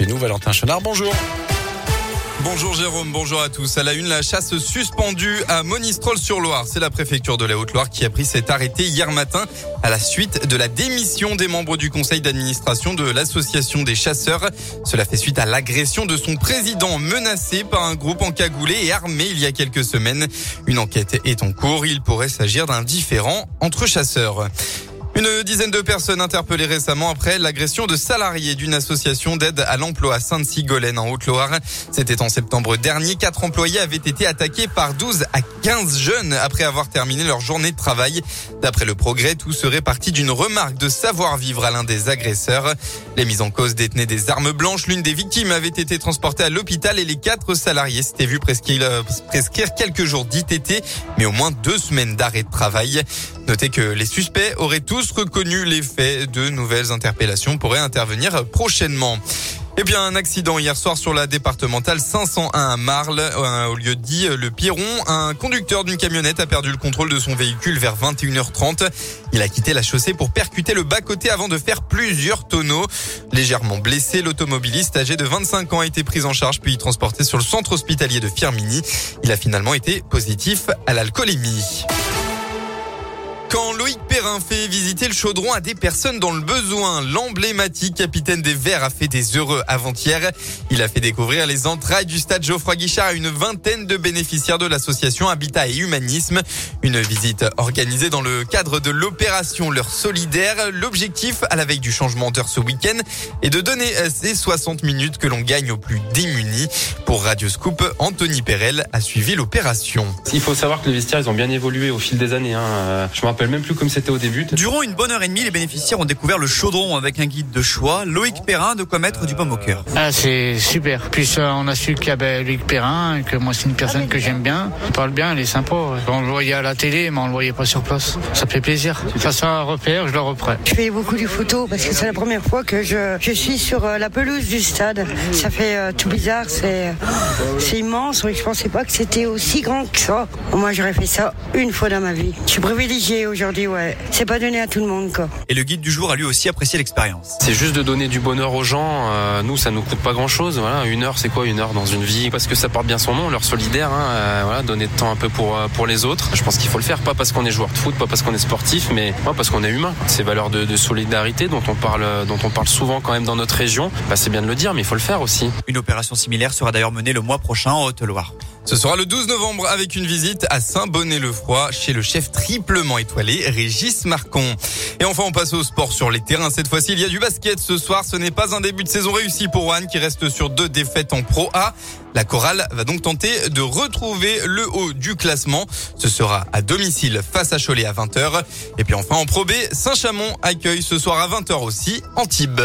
chez nous. Valentin Chenard, bonjour. Bonjour Jérôme, bonjour à tous. À la une, la chasse suspendue à Monistrol-sur-Loire. C'est la préfecture de la Haute-Loire qui a pris cet arrêté hier matin à la suite de la démission des membres du conseil d'administration de l'association des chasseurs. Cela fait suite à l'agression de son président menacé par un groupe encagoulé et armé il y a quelques semaines. Une enquête est en cours. Il pourrait s'agir d'un différend entre chasseurs. Une dizaine de personnes interpellées récemment après l'agression de salariés d'une association d'aide à l'emploi à Sainte-Sigolène en Haute-Loire. C'était en septembre dernier. Quatre employés avaient été attaqués par 12 à 15 jeunes après avoir terminé leur journée de travail. D'après le progrès, tout serait parti d'une remarque de savoir-vivre à l'un des agresseurs. Les mises en cause détenaient des armes blanches. L'une des victimes avait été transportée à l'hôpital et les quatre salariés s'étaient vus prescrire, prescrire quelques jours d'ITT, mais au moins deux semaines d'arrêt de travail. Notez que les suspects auraient tous reconnu les faits. De nouvelles interpellations pourraient intervenir prochainement. Et bien, un accident hier soir sur la départementale 501 à Marle, euh, au lieu dit le Piron. Un conducteur d'une camionnette a perdu le contrôle de son véhicule vers 21h30. Il a quitté la chaussée pour percuter le bas-côté avant de faire plusieurs tonneaux. Légèrement blessé, l'automobiliste âgé de 25 ans a été pris en charge puis transporté sur le centre hospitalier de Firmini. Il a finalement été positif à l'alcoolémie. Loïc Perrin fait visiter le chaudron à des personnes dans le besoin, l'emblématique capitaine des Verts a fait des heureux avant-hier. Il a fait découvrir les entrailles du stade Geoffroy Guichard à une vingtaine de bénéficiaires de l'association Habitat et Humanisme. Une visite organisée dans le cadre de l'opération L'heure solidaire. L'objectif à la veille du changement d'heure ce week-end est de donner ces 60 minutes que l'on gagne aux plus démunis. Pour Radio Scoop, Anthony Perel a suivi l'opération. Il faut savoir que les vestiaires, ils ont bien évolué au fil des années. Hein. Je me rappelle même plus comme c'était au début. Durant une bonne heure et demie, les bénéficiaires ont découvert le chaudron avec un guide de choix, Loïc Perrin, de quoi mettre du pomme au cœur. Ah, c'est super. Puis on a su qu'il y avait Loïc Perrin, que moi c'est une personne que j'aime bien. Il parle bien, il est sympa. On le voyait à la télé, mais on le voyait pas sur place. Ça fait plaisir. Ça soit un repère, je le reprends. Je fais beaucoup de photos parce que c'est la première fois que je, je suis sur euh, la pelouse du stade. Ça fait euh, tout bizarre, c'est c'est immense. Je pensais pas que c'était aussi grand que ça. Moi, j'aurais fait ça une fois dans ma vie. Je suis privilégiée aujourd'hui, ouais. C'est pas donné à tout le monde, quoi. Et le guide du jour a lui aussi apprécié l'expérience. C'est juste de donner du bonheur aux gens. Euh, nous, ça nous coûte pas grand chose. Voilà, une heure, c'est quoi une heure dans une vie? Parce que ça porte bien son nom, l'heure solidaire. Hein, euh, voilà, donner de temps un peu pour euh, pour les autres. Je pense qu'il faut le faire, pas parce qu'on est joueur de foot, pas parce qu'on est sportif, mais ouais, parce qu'on est humain. Ces valeurs de, de, solidarité dont on parle, dont on parle souvent quand même dans notre région. Bah, c'est bien de le dire, mais il faut le faire aussi. Une opération similaire sera d'ailleurs menée le mois prochain en Haute-Loire. Ce sera le 12 novembre avec une visite à Saint-Bonnet-le-Froid chez le chef triplement étoilé Régis Marcon. Et enfin, on passe au sport sur les terrains. Cette fois-ci, il y a du basket ce soir. Ce n'est pas un début de saison réussi pour One qui reste sur deux défaites en Pro A. La chorale va donc tenter de retrouver le haut du classement. Ce sera à domicile face à Cholet à 20h. Et puis enfin en Pro B, Saint-Chamond accueille ce soir à 20h aussi Antibes.